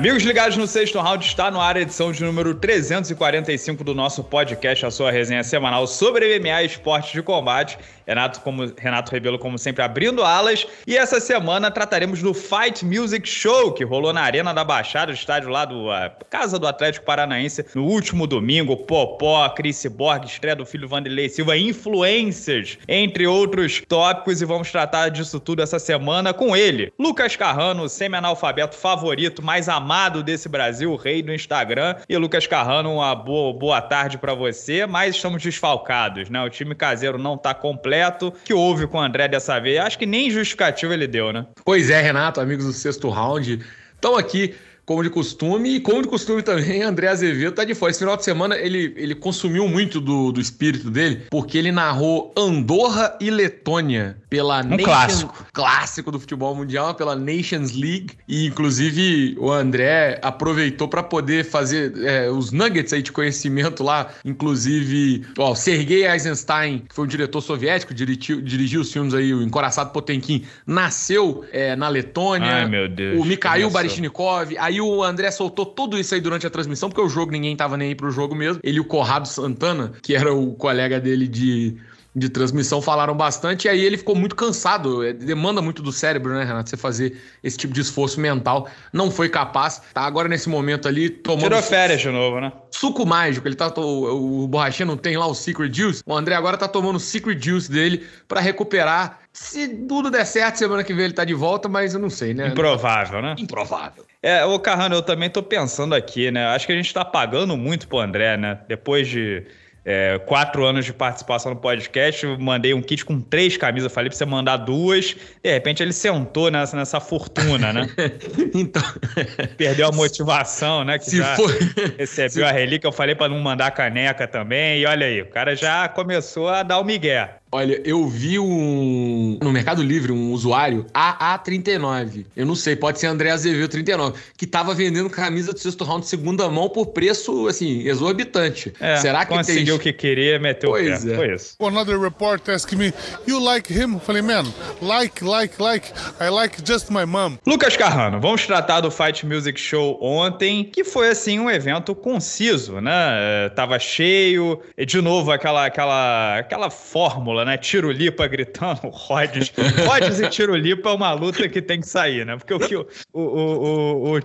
Amigos ligados no sexto round, está no ar a edição de número 345 do nosso podcast, a sua resenha semanal sobre MMA e esportes de combate. Renato, como, Renato Rebelo, como sempre, abrindo alas. E essa semana trataremos do Fight Music Show, que rolou na Arena da Baixada, estádio lá do Casa do Atlético Paranaense, no último domingo. Popó, Chris Borg, estreia do filho Vanderlei Silva, influencers, entre outros tópicos. E vamos tratar disso tudo essa semana com ele, Lucas Carrano, semi-analfabeto favorito, mais amado desse Brasil, o rei do Instagram. E Lucas Carrano, uma boa, boa tarde para você, mas estamos desfalcados, né? O time caseiro não tá completo que houve com o André dessa vez. Acho que nem justificativo ele deu, né? Pois é, Renato, amigos do sexto round. Estão aqui como de costume, e como de costume também, André Azevedo tá de fora. Esse final de semana ele, ele consumiu muito do, do espírito dele, porque ele narrou Andorra e Letônia pela um Nation, clássico. clássico do futebol mundial, pela Nations League. E inclusive o André aproveitou para poder fazer é, os nuggets aí de conhecimento lá. Inclusive, ó, Sergei Eisenstein, que foi um diretor soviético, dirigiu, dirigiu os filmes aí, o Encoraçado Potemkin, nasceu é, na Letônia. Ai, meu Deus. O Mikhail Baryshnikov. Aí o André soltou tudo isso aí durante a transmissão, porque o jogo ninguém tava nem aí pro jogo mesmo. Ele e o Corrado Santana, que era o colega dele de de transmissão falaram bastante, e aí ele ficou muito cansado. É, demanda muito do cérebro, né, Renato? Você fazer esse tipo de esforço mental. Não foi capaz. Tá agora nesse momento ali tomando. Tirou férias de novo, né? Suco mágico. Ele tá. O, o borrachinha não tem lá o Secret Juice. O André agora tá tomando o Secret Juice dele para recuperar. Se tudo der certo, semana que vem ele tá de volta, mas eu não sei, né? Improvável, né? Improvável. É, ô Carrano, eu também tô pensando aqui, né? Acho que a gente tá pagando muito pro André, né? Depois de é, quatro anos de participação no podcast, eu mandei um kit com três camisas, falei pra você mandar duas, de repente ele sentou nessa, nessa fortuna, né? então... Perdeu a motivação, né? Que Se já for... recebeu Se... a relíquia, eu falei para não mandar caneca também, e olha aí, o cara já começou a dar o migué. Olha, eu vi um no Mercado Livre um usuário AA39. Eu não sei, pode ser André Azevedo 39, que tava vendendo camisa do sexto round de segunda mão por preço assim exorbitante. É, Será que conseguiu o que queria, meteu pois o pé. É. Foi isso. Another report asking me, "You like him?" Eu falei, "Man, like, like, like. I like just my mom." Lucas Carrano, vamos tratar do Fight Music Show ontem, que foi assim um evento conciso, né? Tava cheio, e de novo aquela aquela aquela fórmula né? Tirolipa gritando, Rhodes. Rhodes e Tirolipa é uma luta que tem que sair, né? Porque o que o, o, o, o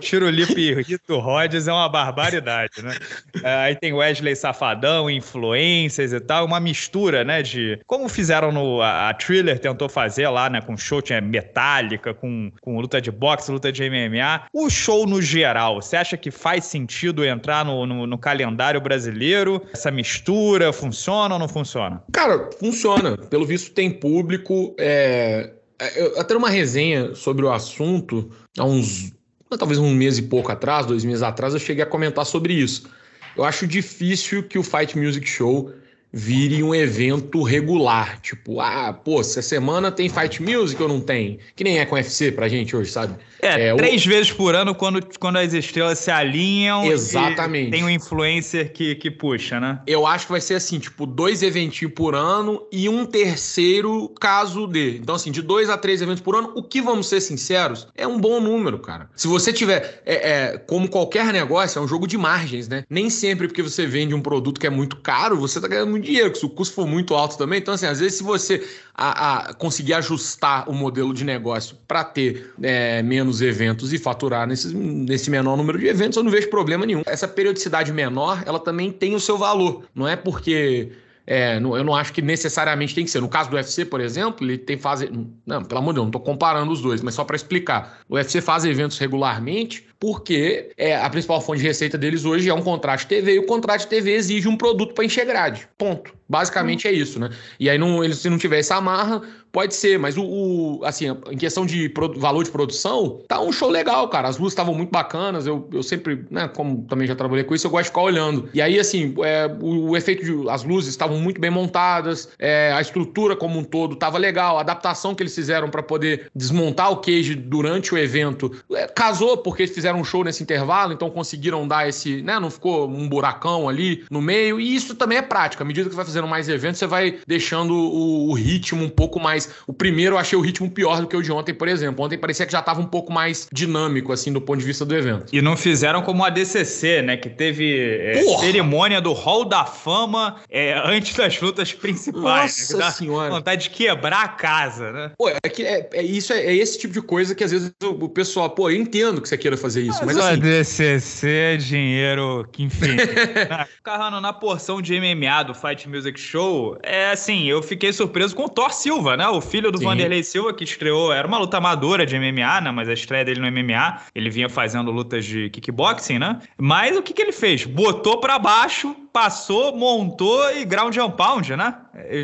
o Rhodes é uma barbaridade, né? É, aí tem Wesley Safadão, influências e tal, uma mistura, né? De como fizeram no. A, a Thriller tentou fazer lá, né? Com show tinha metálica, com, com luta de boxe, luta de MMA. O show no geral, você acha que faz sentido entrar no, no, no calendário brasileiro? Essa mistura funciona ou não funciona? Cara, funciona funciona. Pelo visto, tem público. É... Eu, até uma resenha sobre o assunto, há uns. talvez um mês e pouco atrás, dois meses atrás, eu cheguei a comentar sobre isso. Eu acho difícil que o Fight Music Show vire um evento regular. Tipo, ah, pô, semana tem Fight Music ou não tem? Que nem é com UFC pra gente hoje, sabe? É, é três o... vezes por ano quando, quando as estrelas se alinham. Exatamente. tem um influencer que, que puxa, né? Eu acho que vai ser assim, tipo, dois eventinhos por ano e um terceiro caso de. Então, assim, de dois a três eventos por ano, o que, vamos ser sinceros, é um bom número, cara. Se você tiver, é, é, como qualquer negócio, é um jogo de margens, né? Nem sempre porque você vende um produto que é muito caro, você tá ganhando muito dinheiro, se o custo for muito alto também. Então, assim, às vezes, se você a, a conseguir ajustar o modelo de negócio para ter é, menos eventos e faturar nesse, menor número de eventos, eu não vejo problema nenhum. Essa periodicidade menor, ela também tem o seu valor. Não é porque é, eu não acho que necessariamente tem que ser. No caso do UFC, por exemplo, ele tem fase. Não, pelo amor de Deus, não estou comparando os dois, mas só para explicar. O UFC faz eventos regularmente porque é, a principal fonte de receita deles hoje é um contrato de TV e o contrato de TV exige um produto para encher grade. Ponto. Basicamente hum. é isso, né? E aí, não, ele, se não tiver essa amarra, pode ser, mas o, o assim, em questão de valor de produção, tá um show legal, cara. As luzes estavam muito bacanas, eu, eu sempre, né, como também já trabalhei com isso, eu gosto de ficar olhando. E aí, assim, é, o, o, efeito de. As luzes estavam muito bem montadas, é, a estrutura como um todo estava legal, a adaptação que eles fizeram para poder desmontar o cage durante o evento é, casou, porque eles fizeram fizeram um show nesse intervalo, então conseguiram dar esse, né? Não ficou um buracão ali no meio. E isso também é prático. À medida que vai fazendo mais eventos, você vai deixando o, o ritmo um pouco mais. O primeiro eu achei o ritmo pior do que o de ontem, por exemplo. Ontem parecia que já estava um pouco mais dinâmico, assim, do ponto de vista do evento. E não fizeram como a DCC, né? Que teve é, cerimônia do Hall da Fama é, antes das lutas principais. Nossa né? senhora. Vontade de quebrar a casa, né? Pô, é, que é, é isso, é, é, esse tipo de coisa que às vezes o, o, pessoal, pô, eu entendo que você queira fazer isso, mas, mas assim... DCC é dinheiro que, enfim... Carrano, na porção de MMA do Fight Music Show, é assim, eu fiquei surpreso com o Thor Silva, né? O filho do Sim. Vanderlei Silva, que estreou, era uma luta amadora de MMA, né? Mas a estreia dele no MMA, ele vinha fazendo lutas de kickboxing, né? Mas o que, que ele fez? Botou para baixo, passou, montou e ground and pound, né?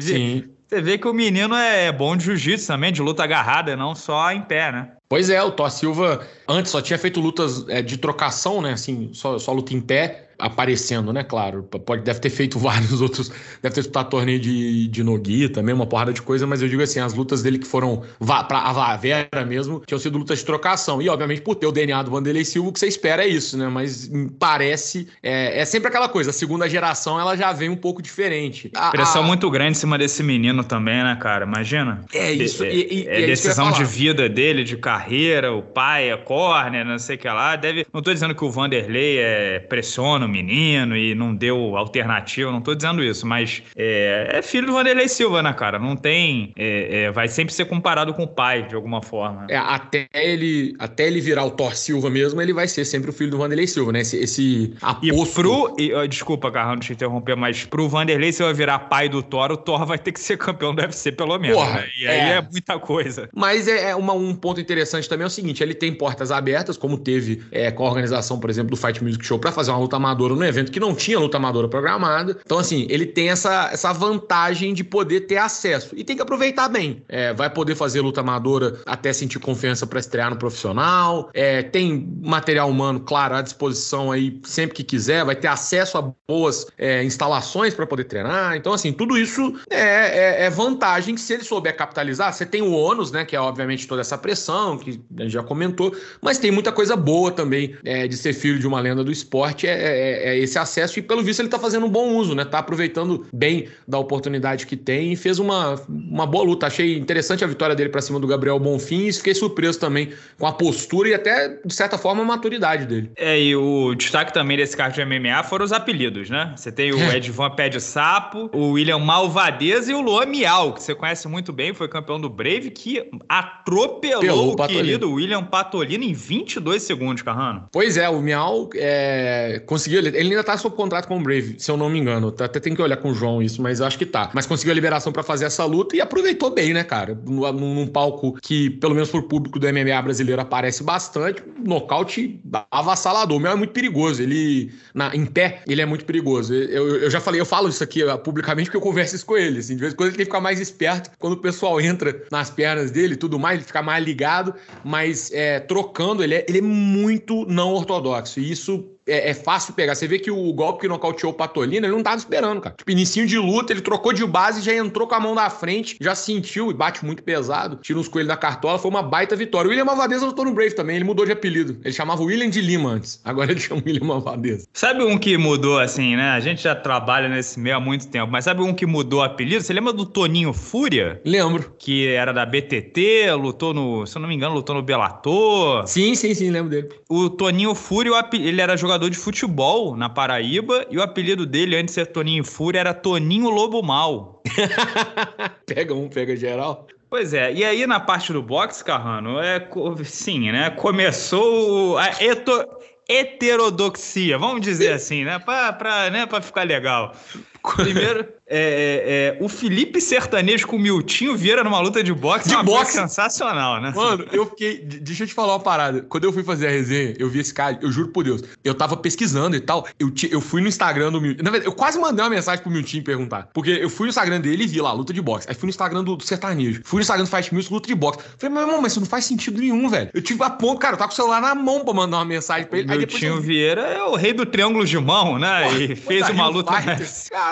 Sim. Você vê que o menino é bom de jiu-jitsu também, de luta agarrada, não só em pé, né? Pois é, o Thor Silva antes só tinha feito lutas é, de trocação, né? Assim, só, só luta em pé aparecendo, né? Claro, pode, deve ter feito vários outros, deve ter disputado torneio de, de Nogi também, uma porrada de coisa, mas eu digo assim, as lutas dele que foram para a Vera mesmo, tinham sido lutas de trocação. E, obviamente, por ter o DNA do Vanderlei Silva, o que você espera é isso, né? Mas parece, é, é sempre aquela coisa, a segunda geração ela já vem um pouco diferente. A, Pressão a... muito grande em cima desse menino também, né, cara? Imagina. É isso. É, e, e, é, é decisão de vida dele, de carreira, o pai é corner, não sei o que lá. Deve. Não tô dizendo que o Vanderlei é, pressiona menino e não deu alternativa, não tô dizendo isso, mas é, é filho do Vanderlei Silva, né, cara? Não tem. É, é, vai sempre ser comparado com o pai, de alguma forma. É, até ele, até ele virar o Thor Silva mesmo, ele vai ser sempre o filho do Vanderlei Silva, né? Esse, esse aposto... E pro. E, desculpa, Carrão, te interromper, mas pro Vanderlei Silva virar pai do Thor, o Thor vai ter que ser campeão do UFC, pelo menos. Porra, né? E aí é. é muita coisa. Mas é, uma, um ponto interessante também é o seguinte: ele tem portas abertas, como teve com a organização, por exemplo, do Fight Music Show, para fazer uma luta amadora amadora no evento que não tinha luta amadora programada. Então, assim, ele tem essa, essa vantagem de poder ter acesso. E tem que aproveitar bem. É, vai poder fazer luta amadora até sentir confiança para estrear no profissional. É, tem material humano, claro, à disposição aí sempre que quiser. Vai ter acesso a boas é, instalações para poder treinar. Então, assim, tudo isso é, é, é, vantagem que se ele souber capitalizar, você tem o ônus, né? Que é obviamente toda essa pressão, que a gente já comentou, mas tem muita coisa boa também é, de ser filho de uma lenda do esporte. É, é é, esse acesso e, pelo visto, ele está fazendo um bom uso, né? Tá aproveitando bem da oportunidade que tem e fez uma, uma boa luta. Achei interessante a vitória dele para cima do Gabriel Bonfim e fiquei surpreso também com a postura e até, de certa forma, a maturidade dele. É, e o destaque também desse card de MMA foram os apelidos, né? Você tem o é. Edvan Pé de Sapo, o William Malvadeza e o Luan Miau, que você conhece muito bem, foi campeão do Brave, que atropelou Pelou o, o querido William Patolino em 22 segundos, Carrano. Pois é, o Miau é, conseguiu ele, ele ainda tá sob contrato com o Brave, se eu não me engano. Tá, até tem que olhar com o João isso, mas eu acho que tá. Mas conseguiu a liberação para fazer essa luta e aproveitou bem, né, cara? Num, num, palco que, pelo menos pro público do MMA brasileiro, aparece bastante. Nocaute avassalador. O meu é muito perigoso. Ele, na, em pé, ele é muito perigoso. Eu, eu já falei, eu falo isso aqui publicamente porque eu converso isso com ele. Assim, de vez em quando ele tem que ficar mais esperto quando o pessoal entra nas pernas dele tudo mais, ele fica mais ligado, mas é, trocando, ele é, ele é muito não ortodoxo. E isso é, é, fácil pegar. Você vê que o golpe que nocauteou o Patolino, ele não tava esperando, cara. Tipo, inicinho de luta, ele trocou de base, já entrou com a mão da frente, já sentiu e bate muito pesado, tira uns coelhos da cartola, foi uma baita vitória. O William Malvadeza lutou no Brave também, ele mudou de apelido. Ele chamava William de Lima antes, agora ele chama William Malvadeza. Sabe um que mudou assim, né? A gente já trabalha nesse meio há muito tempo, mas sabe um que mudou o apelido? Você lembra do Toninho Fúria? Lembro. Que era da BTT, lutou no, se eu não me engano, lutou no Bellator. Sim, sim, sim, lembro dele. O Toninho Fúria, ele era jogador de futebol na Paraíba e o apelido dele, antes de ser Toninho Fúria, era Toninho Lobo Mal. pega um, pega geral. Pois é, e aí na parte do boxe, Carrano, é sim, né? Começou a eto, heterodoxia, vamos dizer assim, né? Para né? Pra ficar legal. Primeiro, é, é, é, o Felipe Sertanejo com o Miltinho Vieira numa luta de boxe. De boxe sensacional, né? Mano, eu fiquei. Deixa eu te falar uma parada. Quando eu fui fazer a resenha, eu vi esse cara, eu juro por Deus, eu tava pesquisando e tal. Eu, eu fui no Instagram do Miltinho. Na verdade, eu quase mandei uma mensagem pro Miltinho perguntar. Porque eu fui no Instagram dele e vi lá, luta de boxe. Aí fui no Instagram do, do Sertanejo. Fui no Instagram do Fight Music, luta de boxe. Falei, meu irmão, mas isso não faz sentido nenhum, velho. Eu tive a ponta, cara, eu tava com o celular na mão pra mandar uma mensagem pra ele. O Miltinho eu... Vieira é o rei do triângulo de mão, né? Pô, e fez uma luta.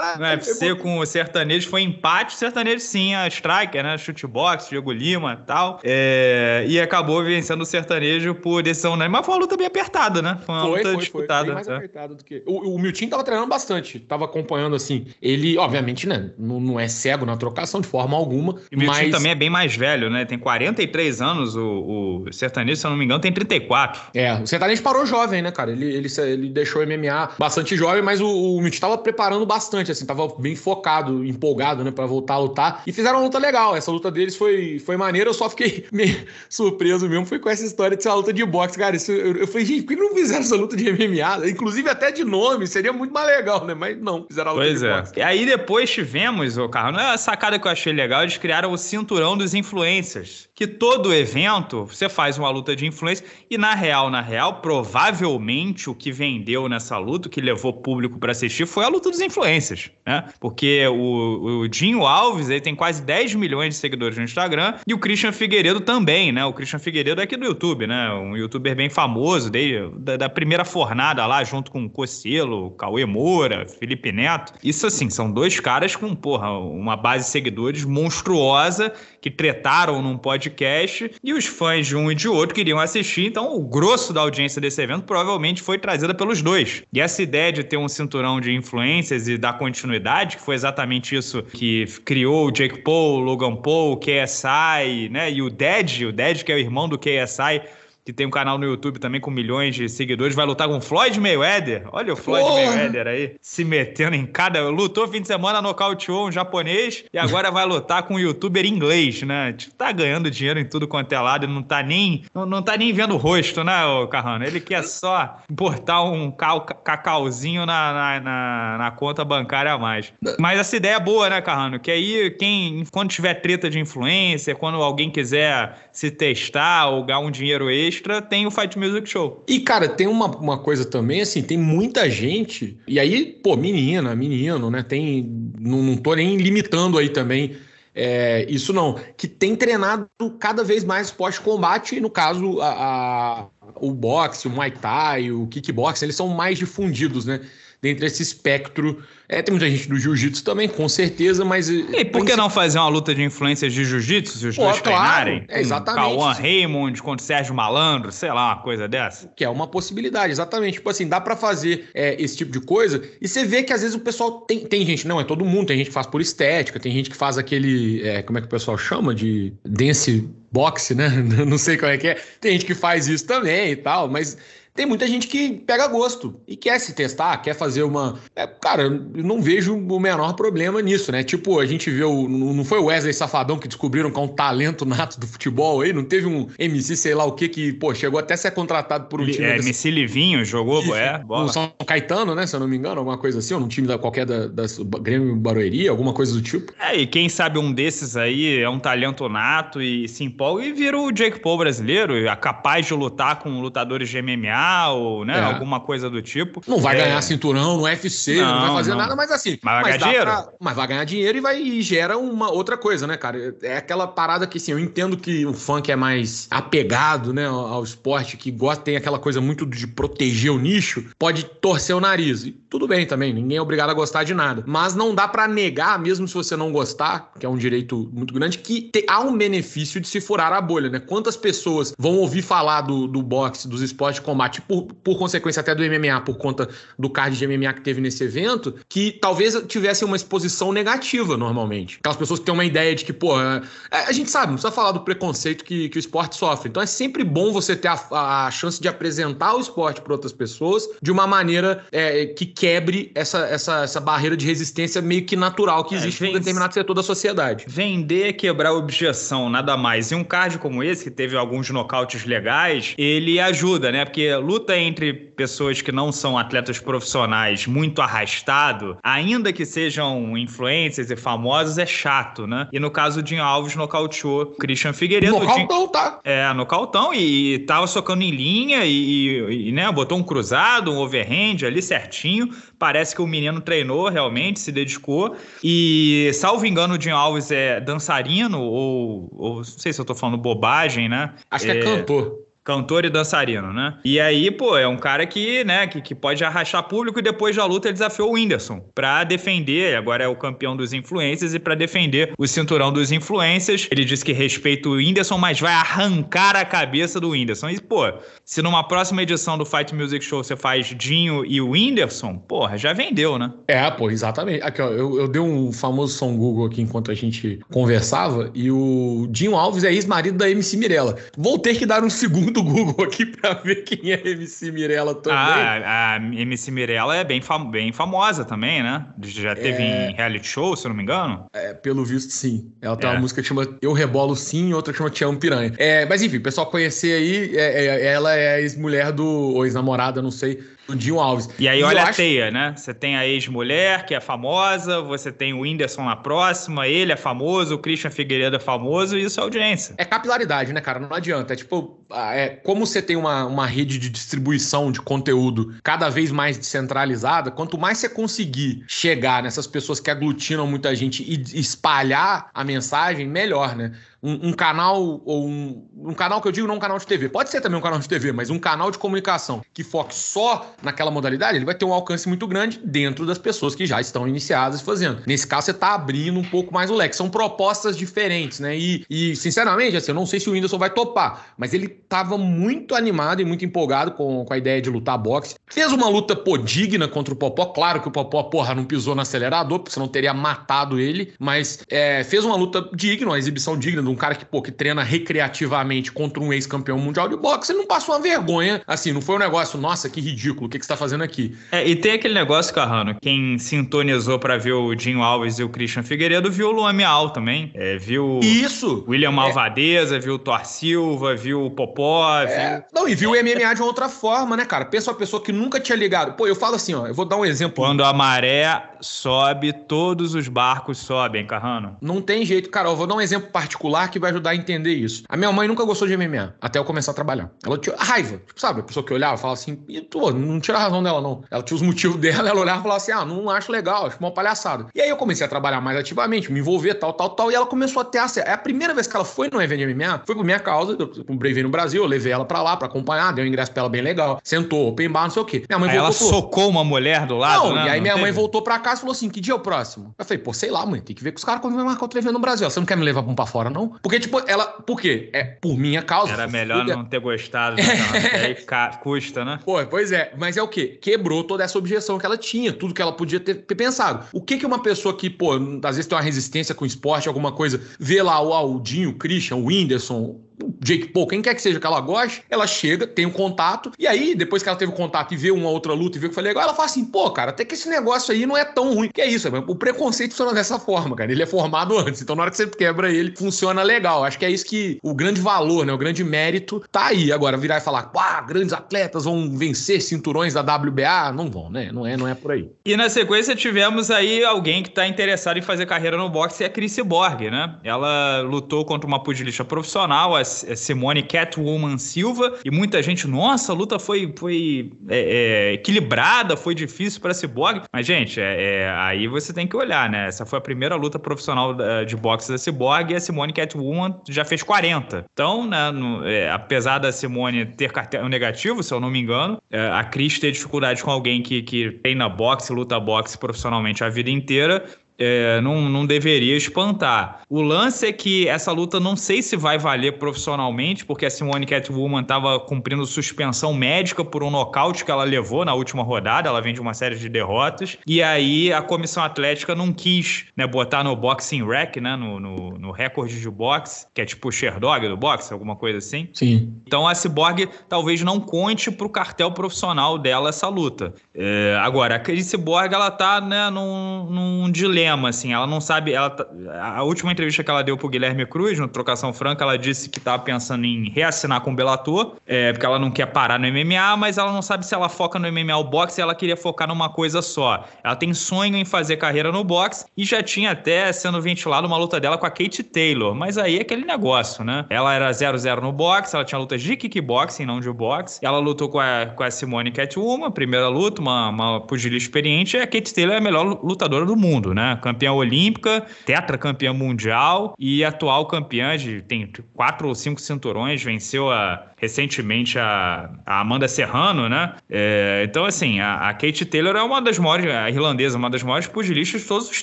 Caralho. No UFC com o sertanejo foi empate. O sertanejo sim, a striker, né? Chutebox, Diego Lima e tal. É... E acabou vencendo o sertanejo por decisão unânime. Mas foi uma luta bem apertada, né? Foi uma foi, luta foi, disputada. Foi, mais é. apertada do que. O, o Milton tava treinando bastante. Tava acompanhando assim. Ele, obviamente, né? Não, não é cego na trocação de forma alguma. E o Milton mas... também é bem mais velho, né? Tem 43 anos. O, o sertanejo, se eu não me engano, tem 34. É, o sertanejo parou jovem, né, cara? Ele, ele, ele deixou o MMA bastante jovem, mas o, o Milton tava preparando bastante, assim, tava bem focado, empolgado, né, pra voltar a lutar. E fizeram uma luta legal. Essa luta deles foi, foi maneira. Eu só fiquei meio surpreso mesmo. Foi com essa história de ser uma luta de boxe, cara. Isso, eu, eu falei, gente, por que não fizeram essa luta de MMA? Inclusive até de nome, seria muito mais legal, né? Mas não, fizeram a luta pois de é. boxe. E aí depois tivemos, o carro, não é a sacada que eu achei legal, eles criaram o cinturão dos influencers. Que todo evento você faz uma luta de influência e na real, na real, provavelmente o que vendeu nessa luta, o que levou público para assistir foi a luta dos influencers, né? Porque o, o Dinho Alves ele tem quase 10 milhões de seguidores no Instagram e o Christian Figueiredo também, né? O Christian Figueiredo é aqui do YouTube, né? Um youtuber bem famoso, desde, da, da primeira fornada lá, junto com o Cocelo, Cauê Moura, Felipe Neto. Isso, assim, são dois caras com, porra, uma base de seguidores monstruosa que tretaram num podcast e os fãs de um e de outro queriam assistir. Então, o grosso da audiência desse evento provavelmente foi trazida pelos dois. E essa ideia de ter um cinturão de influências e dar continuidade, que foi exatamente isso que criou o Jake Paul, Logan Paul, o KSI, né? E o Dead, o Dead que é o irmão do KSI, que tem um canal no YouTube também com milhões de seguidores, vai lutar com o Floyd Mayweather. Olha o Floyd Porra. Mayweather aí, se metendo em cada. Lutou fim de semana, nocauteou um japonês e agora vai lutar com um youtuber inglês, né? Tipo, tá ganhando dinheiro em tudo quanto é lado e não tá nem. Não, não tá nem vendo o rosto, né, o Carrano? Ele quer só botar um cacauzinho na, na, na, na, conta bancária a mais. Mas essa ideia é boa, né, Carrano? Que aí, quem, quando tiver treta de influência, quando alguém quiser se testar ou ganhar um dinheiro extra, extra tem o Fight Music Show. E, cara, tem uma, uma coisa também, assim, tem muita gente, e aí, pô, menina, menino, né? Tem. Não, não tô nem limitando aí também. É, isso não, que tem treinado cada vez mais esporte combate, e no caso, a, a, o boxe, o muay thai, o kickboxing, eles são mais difundidos, né? Dentre esse espectro é, tem muita gente do jiu-jitsu também, com certeza, mas. E por que não fazer uma luta de influências de jiu-jitsu se os Pô, dois claro, treinarem? É, exatamente. Cauã Raymond contra Sérgio Malandro, sei lá, uma coisa dessa. Que é uma possibilidade, exatamente. Tipo assim, dá para fazer é, esse tipo de coisa e você vê que às vezes o pessoal. Tem, tem gente, não é todo mundo, tem gente que faz por estética, tem gente que faz aquele. É, como é que o pessoal chama? De dance boxe, né? Não sei qual é que é. Tem gente que faz isso também e tal, mas tem muita gente que pega gosto e quer se testar, quer fazer uma. É, cara, eu não vejo o menor problema nisso, né? Tipo, a gente viu. Não foi o Wesley Safadão que descobriram que é um talento nato do futebol aí? Não teve um MC, sei lá o que, que, pô, chegou até a ser contratado por um time. É, desse... MC Livinho jogou, Isso, é. Bola. No São Caetano, né? Se eu não me engano, alguma coisa assim, ou num time da, qualquer da, Grêmio Barueri, alguma coisa do tipo. É, e quem sabe um desses aí é um talento nato e se empolga e vira o Jake Paul brasileiro, é capaz de lutar com lutadores de MMA ou né, é. alguma coisa do tipo. Não vai é... ganhar cinturão no UFC, não, não vai fazer não. nada, mas assim. Mas vai ganhar dinheiro. Pra... Mas vai ganhar dinheiro e, vai, e gera uma outra coisa, né, cara? É aquela parada que, assim, eu entendo que o funk é mais apegado, né, ao esporte, que gosta, tem aquela coisa muito de proteger o nicho, pode torcer o nariz. E tudo bem também, ninguém é obrigado a gostar de nada. Mas não dá para negar, mesmo se você não gostar, que é um direito muito grande, que te, há um benefício de se furar a bolha, né? Quantas pessoas vão ouvir falar do, do boxe, dos esportes de combate, por, por consequência até do MMA, por conta do card de MMA que teve nesse evento, que talvez tivessem uma exposição negativa normalmente. Aquelas pessoas que têm uma ideia de que, pô, é, é, a gente sabe, não precisa falar do preconceito que, que o esporte sofre. Então é sempre bom você ter a, a chance de apresentar o esporte para outras pessoas de uma maneira é, que quebre essa, essa, essa barreira de resistência meio que natural que é, existe em determinado setor da sociedade. Vender é quebrar objeção, nada mais. E um card como esse, que teve alguns nocautes legais, ele ajuda, né? Porque luta entre pessoas que não são atletas profissionais muito arrastado, ainda que sejam influencers e famosos, é chato, né? E no caso, o Dinho Alves nocauteou Christian Figueiredo. Nocautão, tá? É, nocautão e, e tava socando em linha e, e, né, botou um cruzado, um overhand ali certinho. Parece que o menino treinou realmente, se dedicou. E, salvo engano, o Dinho Alves é dançarino ou, ou não sei se eu tô falando bobagem, né? Acho que é, é cantor. Cantor e dançarino, né? E aí, pô, é um cara que, né, que, que pode arrastar público e depois da luta ele desafiou o Whindersson pra defender, agora é o campeão dos influencers, e pra defender o cinturão dos influencers. Ele disse que respeita o Whindersson, mas vai arrancar a cabeça do Whindersson. E, pô, se numa próxima edição do Fight Music Show você faz Dinho e o Whindersson, porra, já vendeu, né? É, pô, exatamente. Aqui, ó, eu, eu dei um famoso som Google aqui enquanto a gente conversava, e o Dinho Alves é ex-marido da MC Mirella. Vou ter que dar um segundo do Google aqui pra ver quem é MC Mirella também. Ah, a MC Mirella é bem, fam bem famosa também, né? Já teve é... em reality show, se eu não me engano. É, pelo visto, sim. Ela tem é. uma música que chama Eu Rebolo Sim e outra que chama Te Amo Piranha. É, mas enfim, o pessoal conhecer aí, é, é, ela é ex-mulher do. ou ex-namorada, não sei, do Dinho Alves. E aí, e olha a acho... teia, né? Você tem a ex-mulher, que é famosa, você tem o Whindersson na próxima, ele é famoso, o Christian Figueiredo é famoso, e isso é audiência. É capilaridade, né, cara? Não adianta. É tipo, é, como você tem uma, uma rede de distribuição de conteúdo cada vez mais descentralizada, quanto mais você conseguir chegar nessas pessoas que aglutinam muita gente e espalhar a mensagem, melhor, né? Um, um, canal, ou um, um canal que eu digo não um canal de TV, pode ser também um canal de TV, mas um canal de comunicação que foque só naquela modalidade, ele vai ter um alcance muito grande dentro das pessoas que já estão iniciadas fazendo. Nesse caso, você está abrindo um pouco mais o leque. São propostas diferentes, né? E, e, sinceramente, assim, eu não sei se o Whindersson vai topar, mas ele estava muito animado e muito empolgado com, com a ideia de lutar boxe. Fez uma luta, pô, digna contra o Popó. Claro que o Popó, porra, não pisou no acelerador, porque senão teria matado ele, mas é, fez uma luta digna, uma exibição digna um cara que, pô, que treina recreativamente contra um ex-campeão mundial de boxe, ele não passou uma vergonha. Assim, não foi um negócio, nossa, que ridículo, o que, que você tá fazendo aqui? É, e tem aquele negócio, Carrano, quem sintonizou para ver o Dinho Alves e o Christian Figueiredo viu o Luan Miau também. É, viu Isso! William Malvadeza, é. viu o Thor Silva, viu o Popó. É. Viu... Não, e viu o MMA de uma outra forma, né, cara? Pensa uma pessoa que nunca tinha ligado. Pô, eu falo assim, ó, eu vou dar um exemplo. Quando a maré sobe, todos os barcos sobem, Carrano. Não tem jeito, cara. Eu vou dar um exemplo particular que vai ajudar a entender isso. A minha mãe nunca gostou de MMA, até eu começar a trabalhar. Ela tinha raiva, tipo, sabe? A pessoa que olhava falava assim, pô, não tira a razão dela, não. Ela tinha os motivos dela, ela olhava e falava assim, ah, não acho legal, acho uma palhaçada. E aí eu comecei a trabalhar mais ativamente, me envolver, tal, tal, tal, e ela começou a ter acesso. É a primeira vez que ela foi no evento de MMA, foi por minha causa, eu comprei no Brasil, eu levei ela pra lá pra acompanhar, dei um ingresso pra ela bem legal, sentou, open bar, não sei o quê. Minha mãe aí voltou. Ela socou uma mulher do lado, não, né? E aí não minha teve? mãe voltou pra casa e falou assim, que dia é o próximo? Eu falei, pô, sei lá, mãe, tem que ver com os caras quando vai marcar outro evento no Brasil. Você não quer me levar pra um pra fora, não? Porque, tipo, ela. Por quê? É por minha causa. Era melhor não ter gostado. Né, aí custa, né? Pô, pois é. Mas é o quê? Quebrou toda essa objeção que ela tinha, tudo que ela podia ter, ter pensado. O que que uma pessoa que, pô, às vezes tem uma resistência com esporte, alguma coisa, vê lá o Aldinho, o Christian, o Whindersson, Jake Paul, quem quer que seja que ela goste, ela chega, tem um contato, e aí, depois que ela teve o contato e vê uma outra luta e vê que foi legal, ela fala assim, pô, cara, até que esse negócio aí não é tão ruim. Que é isso, o preconceito funciona dessa forma, cara. Ele é formado antes, então na hora que você quebra ele, funciona legal. Acho que é isso que o grande valor, né? O grande mérito tá aí. Agora, virar e falar, pá, grandes atletas vão vencer cinturões da WBA, não vão, né? Não é, não é por aí. E na sequência tivemos aí alguém que tá interessado em fazer carreira no boxe, é a Chris Borg, né? Ela lutou contra uma pugilista profissional, a Simone Catwoman Silva, e muita gente, nossa, a luta foi, foi é, é, equilibrada, foi difícil para Cyborg. Mas, gente, é, é, aí você tem que olhar, né? Essa foi a primeira luta profissional de boxe da Cyborg e a Simone Catwoman já fez 40. Então, né, no, é, apesar da Simone ter cartão negativo, se eu não me engano, é, a Cris ter dificuldade com alguém que, que treina boxe, luta boxe profissionalmente a vida inteira, é, não, não deveria espantar. O lance é que essa luta não sei se vai valer profissionalmente, porque a Simone Catwoman estava cumprindo suspensão médica por um nocaute que ela levou na última rodada, ela vem de uma série de derrotas, e aí a comissão atlética não quis né, botar no boxing rec, né, no, no, no recorde de boxe, que é tipo o Sherdog do boxe, alguma coisa assim. Sim. Então a Cyborg talvez não conte para o cartel profissional dela essa luta. É, agora, a Cyborg, ela tá né, num, num dilema dilema, assim. Ela não sabe. Ela, tá, a última entrevista que ela deu pro Guilherme Cruz, no Trocação Franca, ela disse que estava pensando em reassinar com o Bellator, é, porque ela não quer parar no MMA, mas ela não sabe se ela foca no MMA ou boxe, ela queria focar numa coisa só. Ela tem sonho em fazer carreira no boxe e já tinha até sendo ventilado uma luta dela com a Kate Taylor, mas aí é aquele negócio, né? Ela era 0-0 no boxe, ela tinha lutas de kickboxing, não de boxe. Ela lutou com a, com a Simone Catwoman, primeira luta, uma, uma pugilista experiente, e a Kate Taylor é a melhor lutadora do mundo, né? Campeã olímpica, tetracampeã mundial e atual campeã de tem quatro ou cinco cinturões, venceu a recentemente a, a Amanda Serrano, né? É, então, assim, a, a, Kate Taylor é uma das maiores, a irlandesa, uma das maiores pugilistas de todos os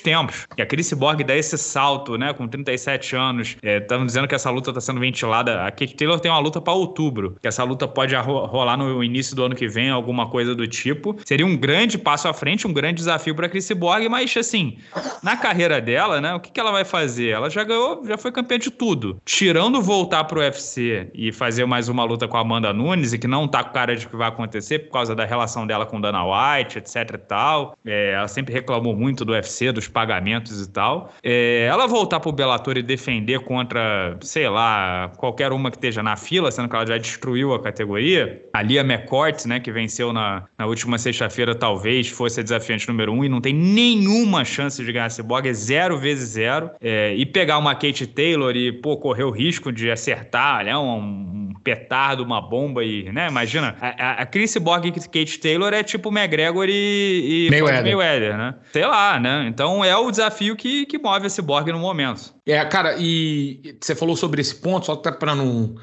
tempos. E a Chris Borg dá esse salto, né? Com 37 anos. Estamos é, dizendo que essa luta está sendo ventilada. A Kate Taylor tem uma luta para outubro, que essa luta pode rolar no início do ano que vem, alguma coisa do tipo. Seria um grande passo à frente, um grande desafio para Chris Borg, mas, assim, na carreira dela, né? O que, que ela vai fazer? Ela já ganhou, já foi campeã de tudo. Tirando voltar pro UFC e fazer mais uma luta com a Amanda Nunes e que não tá com cara de que vai acontecer por causa da relação dela com Dana White, etc e tal. É, ela sempre reclamou muito do UFC, dos pagamentos e tal. É, ela voltar pro Bellator e defender contra, sei lá, qualquer uma que esteja na fila, sendo que ela já destruiu a categoria. A Lia McCourt, né, que venceu na, na última sexta-feira, talvez fosse a desafiante número um e não tem nenhuma chance de ganhar esse é zero vezes zero. É, e pegar uma Kate Taylor e, pô, correr o risco de acertar, né, um, um petardo, uma bomba e, né? Imagina, a, a Chris Borg e Kate Taylor é tipo McGregor e, e Mayweather. Mayweather, né? Sei lá, né? Então é o desafio que, que move esse Borg no momento. É, cara, e você falou sobre esse ponto, só para não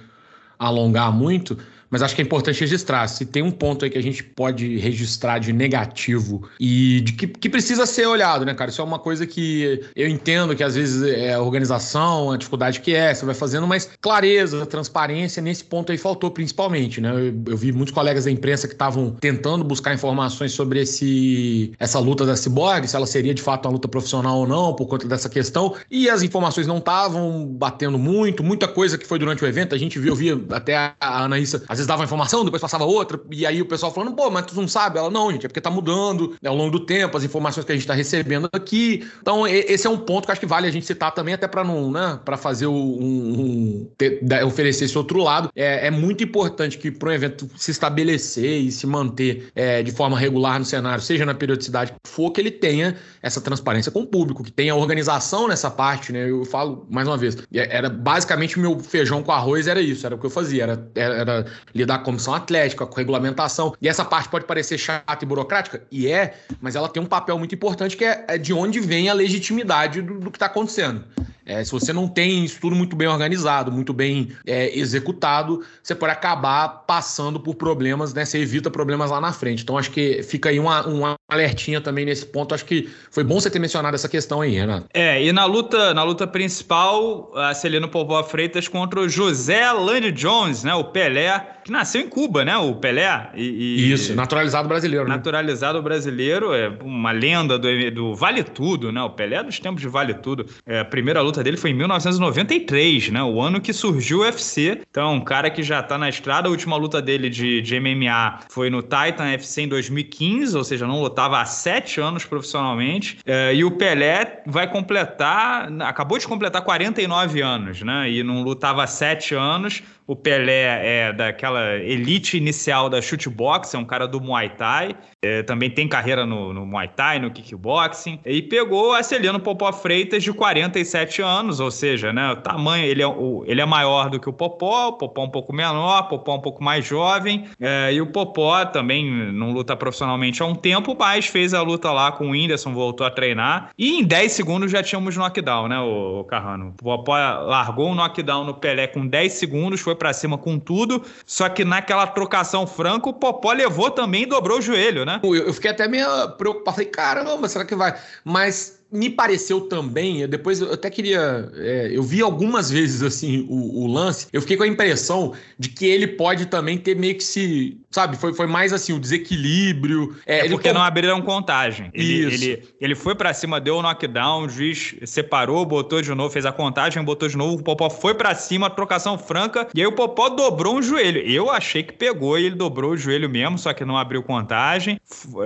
alongar muito, mas acho que é importante registrar. Se tem um ponto aí que a gente pode registrar de negativo e de que, que precisa ser olhado, né, cara? Isso é uma coisa que eu entendo que às vezes é a organização, a dificuldade que é, você vai fazendo, mas clareza, transparência nesse ponto aí faltou principalmente, né? Eu, eu vi muitos colegas da imprensa que estavam tentando buscar informações sobre esse, essa luta da Cyborg, se ela seria de fato uma luta profissional ou não, por conta dessa questão, e as informações não estavam batendo muito, muita coisa que foi durante o evento, a gente viu, eu via até a Anaísa às vezes dava informação, depois passava outra, e aí o pessoal falando, pô, mas tu não sabe? Ela, não, gente, é porque tá mudando né, ao longo do tempo, as informações que a gente tá recebendo aqui. Então, esse é um ponto que acho que vale a gente citar também, até para não, né, para fazer um, um ter, oferecer esse outro lado. É, é muito importante que para um evento se estabelecer e se manter é, de forma regular no cenário, seja na periodicidade que for, que ele tenha essa transparência com o público, que tenha organização nessa parte, né? Eu falo mais uma vez, é, era basicamente meu feijão com arroz era isso, era o que eu fazia, era, era lidar com a comissão atlética, com a regulamentação. E essa parte pode parecer chata e burocrática, e é, mas ela tem um papel muito importante que é, é de onde vem a legitimidade do, do que está acontecendo. É, se você não tem isso tudo muito bem organizado, muito bem é, executado, você pode acabar passando por problemas, né? Você evita problemas lá na frente. Então, acho que fica aí uma, uma alertinha também nesse ponto. Acho que foi bom você ter mencionado essa questão aí, Renato. É, e na luta, na luta principal, a Celino Povoa Freitas contra o José Lange Jones, né? O Pelé que nasceu em Cuba, né? O Pelé. E, e Isso, naturalizado brasileiro. Né? Naturalizado brasileiro, é uma lenda do, do Vale Tudo, né? O Pelé é dos tempos de Vale Tudo. É, a primeira luta dele foi em 1993, né? O ano que surgiu o UFC. Então, um cara que já tá na estrada. A última luta dele de, de MMA foi no Titan FC em 2015, ou seja, não lutava há sete anos profissionalmente. É, e o Pelé vai completar, acabou de completar 49 anos, né? E não lutava há sete anos. O Pelé é daquela elite inicial da shootbox, é um cara do Muay Thai. É, também tem carreira no, no, Muay Thai, no kickboxing. E pegou a Celino Popó Freitas, de 47 anos, ou seja, né, o tamanho, ele é, o, ele é maior do que o Popó, o Popó um pouco menor, o Popó um pouco mais jovem. É, e o Popó também não luta profissionalmente há um tempo, mas fez a luta lá com o Whindersson, voltou a treinar. E em 10 segundos já tínhamos knockdown, né, o, o Carrano? O Popó largou um knockdown no Pelé com 10 segundos, foi para cima com tudo, só que naquela trocação franca, o Popó levou também e dobrou o joelho, né? Eu, eu fiquei até meio preocupado, falei, caramba, será que vai? Mas me pareceu também, depois eu até queria. É, eu vi algumas vezes assim o, o, lance, eu fiquei com a impressão de que ele pode também ter meio que se. Sabe, foi, foi mais assim, o desequilíbrio. É, é porque tom... não abriram contagem. Ele, Isso. ele, ele foi para cima, deu o um knockdown, o juiz separou, botou de novo, fez a contagem, botou de novo, o Popó foi para cima, trocação franca, e aí o Popó dobrou um joelho. Eu achei que pegou e ele dobrou o joelho mesmo, só que não abriu contagem,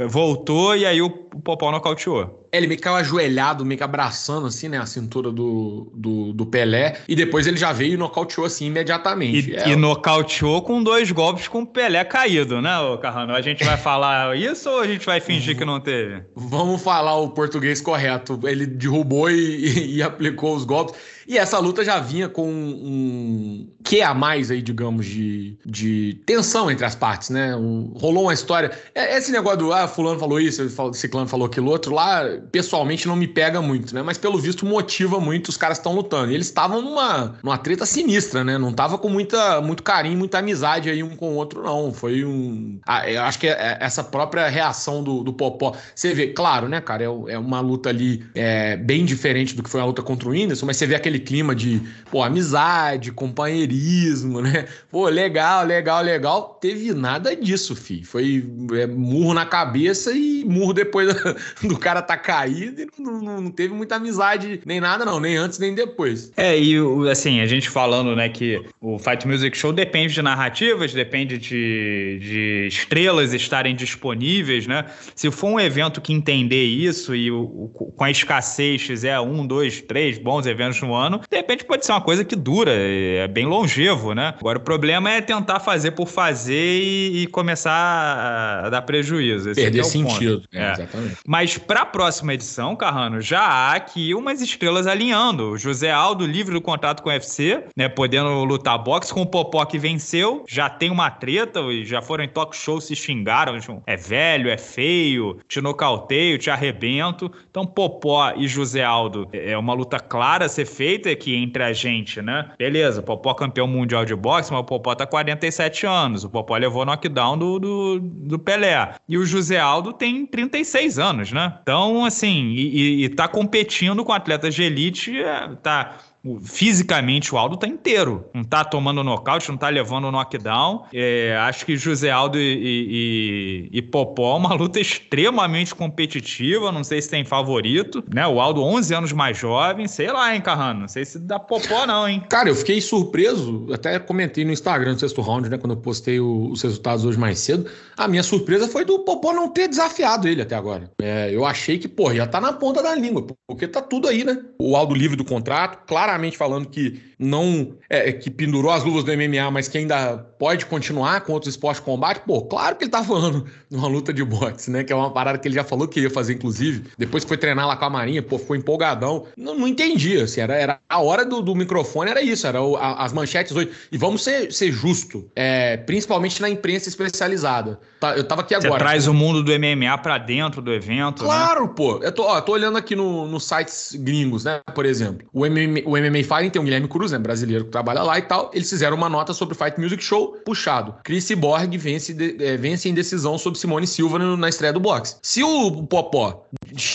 voltou e aí o Popó nocauteou. Ele meio que caiu ajoelhado, meio que abraçando, assim, né, a cintura do, do, do Pelé. E depois ele já veio e nocauteou, assim, imediatamente. E, é... e nocauteou com dois golpes com o Pelé caído, né, Carrano? A gente vai falar isso ou a gente vai fingir que não teve? Vamos falar o português correto. Ele derrubou e, e, e aplicou os golpes. E essa luta já vinha com um que a mais aí, digamos, de, de tensão entre as partes, né? Um, rolou uma história. É, esse negócio do ah, fulano falou isso, ciclano falou aquilo outro lá, pessoalmente não me pega muito, né? Mas pelo visto motiva muito, os caras estão lutando. E eles estavam numa, numa treta sinistra, né? Não tava com muita, muito carinho, muita amizade aí um com o outro, não. Foi um. Ah, eu acho que é, é essa própria reação do, do Popó. Você vê, claro, né, cara? É, é uma luta ali é, bem diferente do que foi a luta contra o Whindersson, mas você vê aquele clima de, pô, amizade, companheirismo, né? Pô, legal, legal, legal. Teve nada disso, fi. Foi é, murro na cabeça e murro depois do cara tá caído e não, não, não, teve muita amizade nem nada, não, nem antes nem depois. É, e assim, a gente falando, né, que o Fight Music Show depende de narrativas, depende de, de estrelas estarem disponíveis, né? Se for um evento que entender isso e o, o, com a escassez fizer um, dois, três bons eventos no ano, de repente pode ser uma coisa que dura, é bem longevo, né? Agora o problema é tentar fazer por fazer e, e começar a dar prejuízo. Esse Perder é sentido. É, exatamente. Mas para a próxima edição, Carrano, já há aqui umas estrelas alinhando. O José Aldo, livre do contrato com o UFC, né, podendo lutar boxe com o Popó que venceu, já tem uma treta, já foram em talk show, se xingaram, é velho, é feio, te nocauteio, te arrebento. Então Popó e José Aldo é uma luta clara a ser feita aqui entre a gente, né? Beleza, Popó campeão mundial de boxe, mas o Popó tá 47 anos, o Popó levou knockdown do, do, do Pelé. E o José Aldo tem 36 anos, né? Então, assim, e, e tá competindo com atletas de elite, é, tá fisicamente o Aldo tá inteiro. Não tá tomando nocaute, não tá levando knockdown. É, acho que José Aldo e, e, e, Popó uma luta extremamente competitiva. Não sei se tem favorito, né? O Aldo 11 anos mais jovem, sei lá, hein, Carrano? Não sei se dá Popó não, hein? Cara, eu fiquei surpreso, até comentei no Instagram do sexto round, né, quando eu postei o, os resultados hoje mais cedo. A minha surpresa foi do Popó não ter desafiado ele até agora. É, eu achei que, pô, já tá na ponta da língua, porque tá tudo aí, né? O Aldo livre do contrato, claro claramente falando que não é, que pendurou as luvas do MMA, mas que ainda pode continuar com outros esportes de combate, pô, claro que ele tá falando numa luta de boxe, né? Que é uma parada que ele já falou que ia fazer, inclusive. Depois que foi treinar lá com a Marinha, pô, ficou empolgadão. Não, não entendia, assim, era, era a hora do, do microfone, era isso, era o, a, as manchetes hoje. E vamos ser, ser justo, é, principalmente na imprensa especializada. Tá, eu tava aqui agora. Você traz o mundo do MMA para dentro do evento, né? Claro, né? pô. Eu tô, ó, tô olhando aqui nos no sites gringos, né? Por exemplo, o MMA, o MMA Fighting tem o Guilherme Cruz, né? Brasileiro que trabalha lá e tal. Eles fizeram uma nota sobre o Fight Music Show puxado. Chris Borg vence, é, vence em decisão sobre Simone Silva no, na estreia do boxe. Se o Popó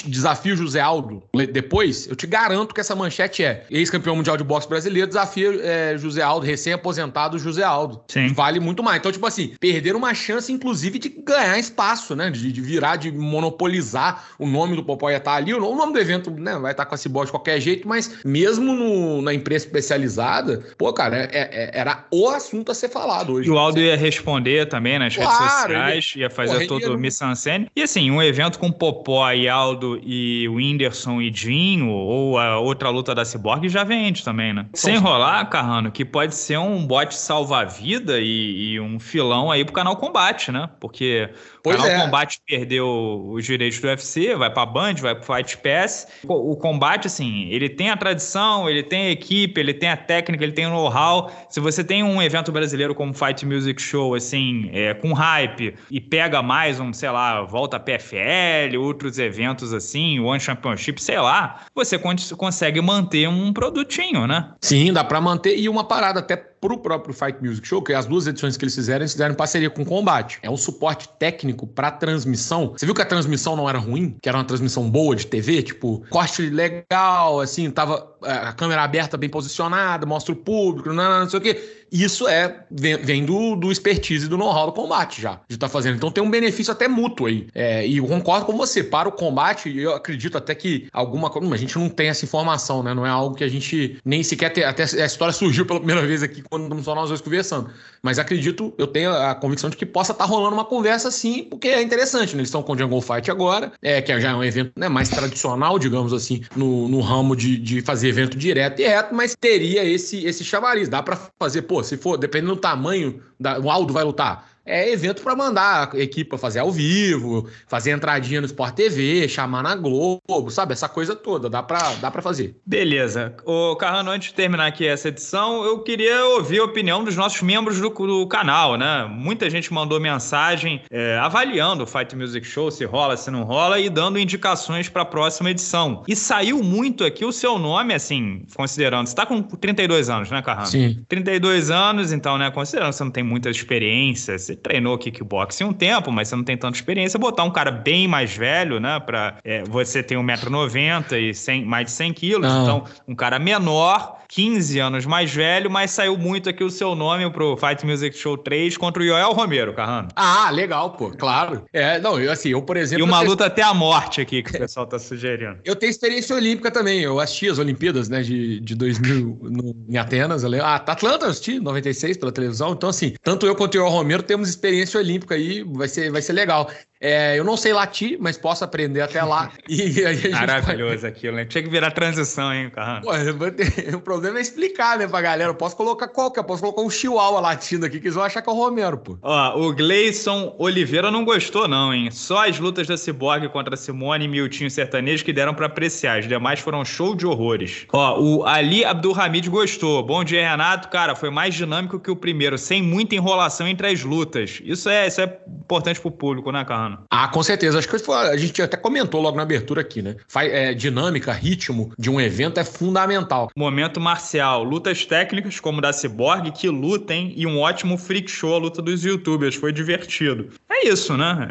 desafia o José Aldo depois, eu te garanto que essa manchete é ex-campeão mundial de boxe brasileiro desafia é, José Aldo, recém-aposentado José Aldo. Sim. Vale muito mais. Então, tipo assim, perderam uma chance, inclusive, de ganhar espaço, né? De, de virar, de monopolizar o nome do Popó ia estar ali. O nome do evento né, vai estar com a Cibor de qualquer jeito, mas mesmo no, na imprensa especializada, pô, cara, é, é, era o assunto a ser falado hoje. E o Aldo ia responder também nas claro, redes sociais, ele... ia fazer Porra, todo o mise-en-scène. E assim, um evento com Popó e Aldo e Whindersson e Dinho, ou a outra luta da Cyborg, já vende também, né? Sem enrolar, Carrano, que pode ser um bote salva-vida e, e um filão aí pro canal Combate, né? Porque Pois o canal é. Combate perdeu os direitos do UFC, vai pra Band, vai pro Fight Pass. O combate, assim, ele tem a tradição, ele tem a equipe, ele tem a técnica, ele tem o know-how. Se você tem um evento brasileiro como Fight Music Show, assim, é, com hype, e pega mais um, sei lá, volta PFL, outros eventos assim, One Championship, sei lá, você consegue manter um produtinho, né? Sim, dá pra manter. E uma parada até pro próprio Fight Music Show, que as duas edições que eles fizeram, eles fizeram parceria com o Combate. É um suporte técnico para transmissão. Você viu que a transmissão não era ruim? Que era uma transmissão boa de TV? Tipo, corte legal, assim, tava a câmera aberta bem posicionada, mostra o público, não, não, não sei o quê. Isso é vem, vem do, do expertise do know-how do combate já, de estar tá fazendo. Então tem um benefício até mútuo aí. É, e eu concordo com você, para o combate, eu acredito até que alguma coisa. A gente não tem essa informação, né? Não é algo que a gente nem sequer tem. Até a história surgiu pela primeira vez aqui quando estamos só nós dois conversando. Mas acredito, eu tenho a convicção de que possa estar tá rolando uma conversa assim, porque é interessante, né? Eles estão com o Jungle Fight agora, é, que já é um evento né, mais tradicional, digamos assim, no, no ramo de, de fazer evento direto e reto, mas teria esse, esse chamariz. Dá para fazer, pô, se for, dependendo do tamanho, da, o Aldo vai lutar é evento para mandar a equipe pra fazer ao vivo, fazer entradinha no Sport TV, chamar na Globo, sabe? Essa coisa toda, dá pra, dá pra fazer. Beleza. Ô, Carrano, antes de terminar aqui essa edição, eu queria ouvir a opinião dos nossos membros do, do canal, né? Muita gente mandou mensagem é, avaliando o Fight Music Show, se rola, se não rola, e dando indicações para a próxima edição. E saiu muito aqui o seu nome, assim, considerando. Você tá com 32 anos, né, Carrano? Sim. 32 anos, então, né? Considerando que você não tem muita experiência, você treinou kickboxing um tempo, mas você não tem tanta experiência, botar um cara bem mais velho, né? Pra, é, você tem 1,90m e 100, mais de 100 quilos, então um cara menor 15 anos mais velho, mas saiu muito aqui o seu nome pro Fight Music Show 3 contra o Yoel Romero, Carrano. Ah, legal, pô, claro. É, não, eu assim, eu, por exemplo. E uma luta até a morte aqui que o pessoal tá sugerindo. Eu tenho experiência olímpica também. Eu assisti as Olimpíadas, né, de, de 2000 no, em Atenas. Eu lembro. Ah, Atlanta eu assisti, 96 pela televisão. Então, assim, tanto eu quanto o Yoel Romero temos experiência olímpica aí, vai ser, vai ser legal. É, eu não sei latir, mas posso aprender até lá. E Maravilhoso pode... aquilo, né? Tinha que virar transição, hein, Carrano? Pô, o problema é explicar, né, pra galera. Eu posso colocar qualquer, posso colocar um chihuahua latindo aqui, que eles vão achar que é o Romero, pô. Ó, o Gleison Oliveira não gostou, não, hein? Só as lutas da Cyborg contra Simone e Miltinho Sertanejo que deram para apreciar. As demais foram show de horrores. Ó, o Ali Abdulhamid gostou. Bom dia, Renato. Cara, foi mais dinâmico que o primeiro, sem muita enrolação entre as lutas. Isso é, isso é importante pro público, né, Carrano? Ah, com certeza. Acho que a gente até comentou logo na abertura aqui, né? É, dinâmica, ritmo de um evento é fundamental. Momento marcial, lutas técnicas como da Cyborg, que lutem, e um ótimo freak show, a luta dos youtubers. Foi divertido. É isso, né?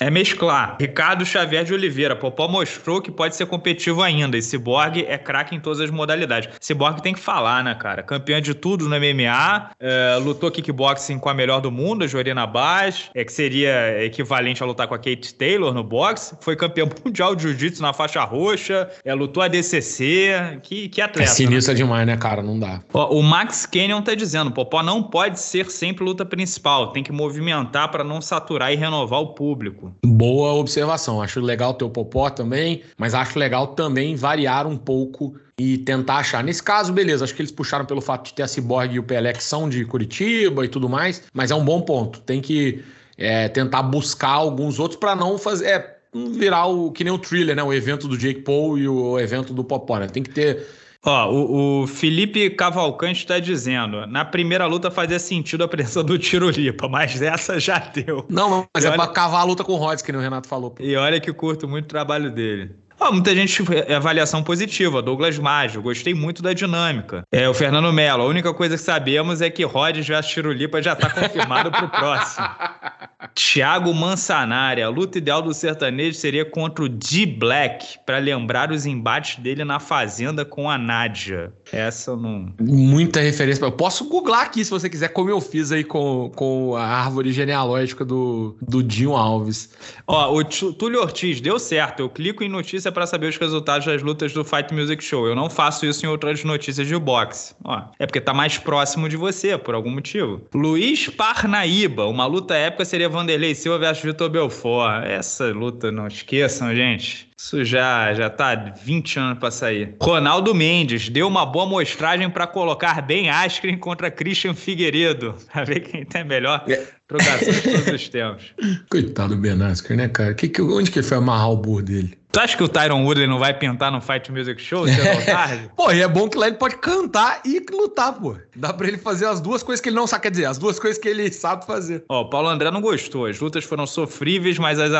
É, é mesclar. Ricardo Xavier de Oliveira. Popó mostrou que pode ser competitivo ainda. E Cyborg é craque em todas as modalidades. Cyborg tem que falar, né, cara? Campeã de tudo no MMA, é, lutou kickboxing com a melhor do mundo, a Jorina Bass, é que seria equivalente a lutar com a Kate Taylor no boxe, foi campeão mundial de jiu-jitsu na faixa roxa, é, lutou a DCC, que, que atleta. É sinistro né? demais, né, cara? Não dá. Ó, o Max Canyon tá dizendo, Popó não pode ser sempre luta principal, tem que movimentar para não saturar e renovar o público. Boa observação, acho legal ter o Popó também, mas acho legal também variar um pouco e tentar achar. Nesse caso, beleza, acho que eles puxaram pelo fato de ter a Cyborg e o Pelé que são de Curitiba e tudo mais, mas é um bom ponto. Tem que é, tentar buscar alguns outros para não fazer. É, virar o que nem o thriller, né? O evento do Jake Paul e o evento do Popó, né? Tem que ter. Ó, o, o Felipe Cavalcante está dizendo: na primeira luta fazia sentido a pressão do tiro lipa, mas essa já deu. Não, mas e é olha... pra cavar a luta com o Rhodes, que o Renato falou. E olha que curto muito o trabalho dele. Oh, muita gente é avaliação positiva. Douglas Maggio, gostei muito da dinâmica. É, o Fernando Melo, a única coisa que sabemos é que Rhodes versus Tirulipa já está confirmado para o próximo. Thiago Mansanari, a luta ideal do sertanejo seria contra o D Black, para lembrar os embates dele na Fazenda com a Nádia. Essa eu não. Muita referência. Eu posso googlar aqui se você quiser, como eu fiz aí com, com a árvore genealógica do, do Dinho Alves. Ó, o Túlio Ortiz, deu certo. Eu clico em notícia para saber os resultados das lutas do Fight Music Show. Eu não faço isso em outras notícias de boxe. Ó, é porque tá mais próximo de você, por algum motivo. Luiz Parnaíba, uma luta épica seria Vanderlei Silva versus Vitor Belfort. Essa luta, não esqueçam, gente. Isso já, já tá 20 anos para sair. Ronaldo Mendes deu uma boa mostragem para colocar Ben Askren contra Christian Figueiredo. Pra ver quem tem melhor é. trocação de todos os tempos. Coitado do Ben Askren, né, cara? Que, que, onde que ele foi amarrar o burro dele? Tu acha que o Tyron Woodley não vai pintar no Fight Music Show tarde? pô, e é bom que lá ele pode cantar e lutar, pô. Dá pra ele fazer as duas coisas que ele não sabe, quer dizer, as duas coisas que ele sabe fazer. Ó, o Paulo André não gostou. As lutas foram sofríveis, mas as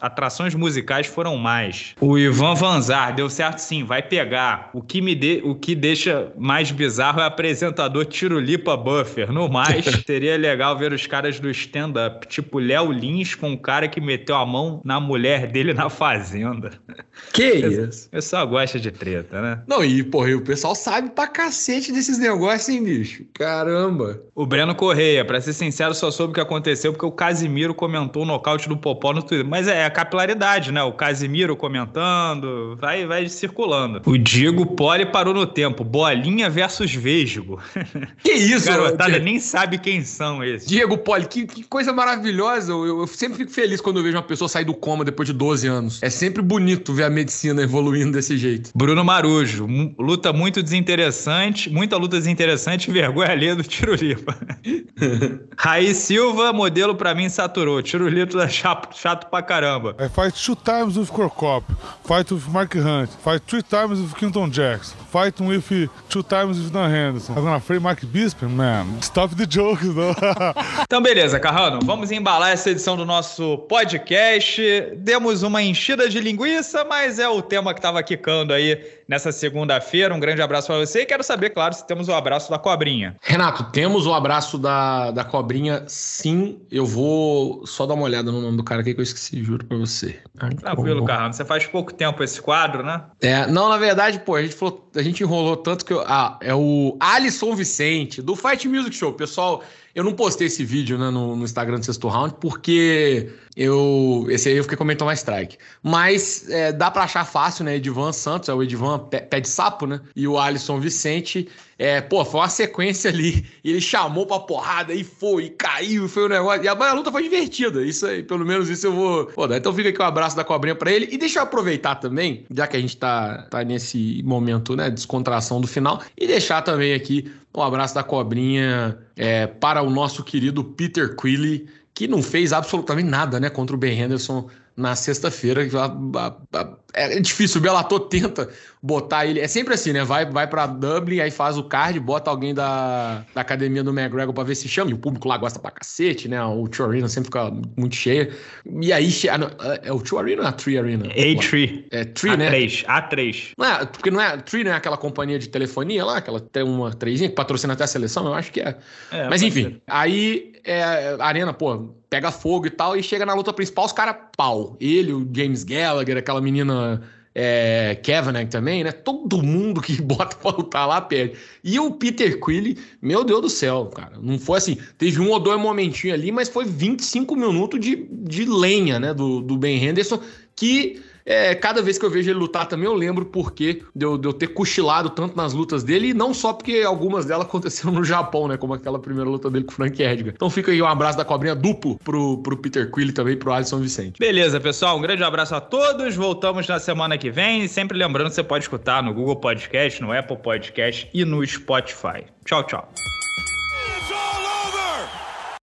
atrações musicais foram mais. O Ivan Vanzar deu certo sim, vai pegar. O que me de... o que deixa mais bizarro é o apresentador Tirulipa Buffer. No mais, seria legal ver os caras do stand-up, tipo Léo Lins com o cara que meteu a mão na mulher dele na fazenda. Que isso? O pessoal gosta de treta, né? Não, e, porra, o pessoal sabe pra cacete desses negócios, hein, bicho? Caramba. O Breno Correia, pra ser sincero, só soube o que aconteceu porque o Casimiro comentou o nocaute do Popó no Twitter. Mas é a capilaridade, né? O Casimiro comentando, vai, vai circulando. O Diego Poli parou no tempo. Bolinha versus Vesgo. Que isso, Garotada nem sabe quem são esses. Diego que, que coisa maravilhosa. Eu, eu, sempre fico feliz quando eu vejo uma pessoa sair do coma depois de 12 anos. É sempre bonito ver a medicina evoluindo desse jeito. Bruno Marujo, luta muito desinteressante, muita luta desinteressante, vergonha alheia do Tirulipa. Raí Silva, modelo pra mim saturou. Tirulipa é chato, chato pra caramba. I fight two times with Corcop, fight with Mark Hunt, fight three times with Quinton Jackson, fight with two times with Dan Henderson. I'm gonna free Mark Bisping, man. Stop the jokes, though. então, beleza, Carrano, vamos embalar essa edição do nosso podcast. Demos uma enchida de linguiça, mas é o tema que estava quicando aí nessa segunda-feira. Um grande abraço para você e quero saber, claro, se temos o abraço da cobrinha. Renato, temos o abraço da, da cobrinha, sim. Eu vou só dar uma olhada no nome do cara aqui que eu esqueci, juro para você. Tranquilo, Carrano. Você faz pouco tempo esse quadro, né? É, não, na verdade, pô, a gente, falou, a gente enrolou tanto que eu, ah, é o Alisson Vicente, do Fight Music Show. Pessoal, eu não postei esse vídeo né, no, no, Instagram do Sexto Round porque eu. Esse aí eu fiquei comentando mais strike. Mas é, dá para achar fácil, né? Edivan Santos, é o Edivan Pé de Sapo, né? E o Alisson Vicente. É, pô, foi uma sequência ali. Ele chamou pra porrada e foi, e caiu, foi um negócio. E a, luta foi divertida. Isso aí, pelo menos isso eu vou. Pô, então fica aqui um abraço da cobrinha pra ele. E deixa eu aproveitar também, já que a gente tá, tá nesse momento, né? Descontração do final. E deixar também aqui um abraço da cobrinha é, para o nosso querido Peter Quilly, que não fez absolutamente nada né, contra o Ben Henderson na sexta-feira. É difícil, o Bellator tenta botar ele. É sempre assim, né? Vai, vai para Dublin, aí faz o card, bota alguém da, da academia do McGregor para ver se chama. E o público lá gosta pra cacete, né? O Two Arena sempre fica muito cheio. E aí. Ah, é o Two Arena ou a Tree Arena? A3. É Tree, né? A3. A3. Não é, porque não é. Tree não é aquela companhia de telefonia lá, aquela tem uma trezinha que patrocina até a seleção, eu acho que é. é Mas enfim, ser. aí é, a Arena, pô, pega fogo e tal, e chega na luta principal, os caras pau. Ele, o James Gallagher, aquela menina é, Kavanagh também, né? Todo mundo que bota pra lutar lá perde. E o Peter Quilly, meu Deus do céu, cara. Não foi assim. Teve um ou dois momentinhos ali, mas foi 25 minutos de, de lenha, né? Do, do Ben Henderson, que é, cada vez que eu vejo ele lutar também, eu lembro porque de eu, de eu ter cochilado tanto nas lutas dele, e não só porque algumas delas aconteceram no Japão, né? Como aquela primeira luta dele com o Frank Edgar. Então fica aí um abraço da cobrinha duplo pro, pro Peter Quill e também pro Alisson Vicente. Beleza, pessoal. Um grande abraço a todos. Voltamos na semana que vem. E sempre lembrando que você pode escutar no Google Podcast, no Apple Podcast e no Spotify. Tchau, tchau.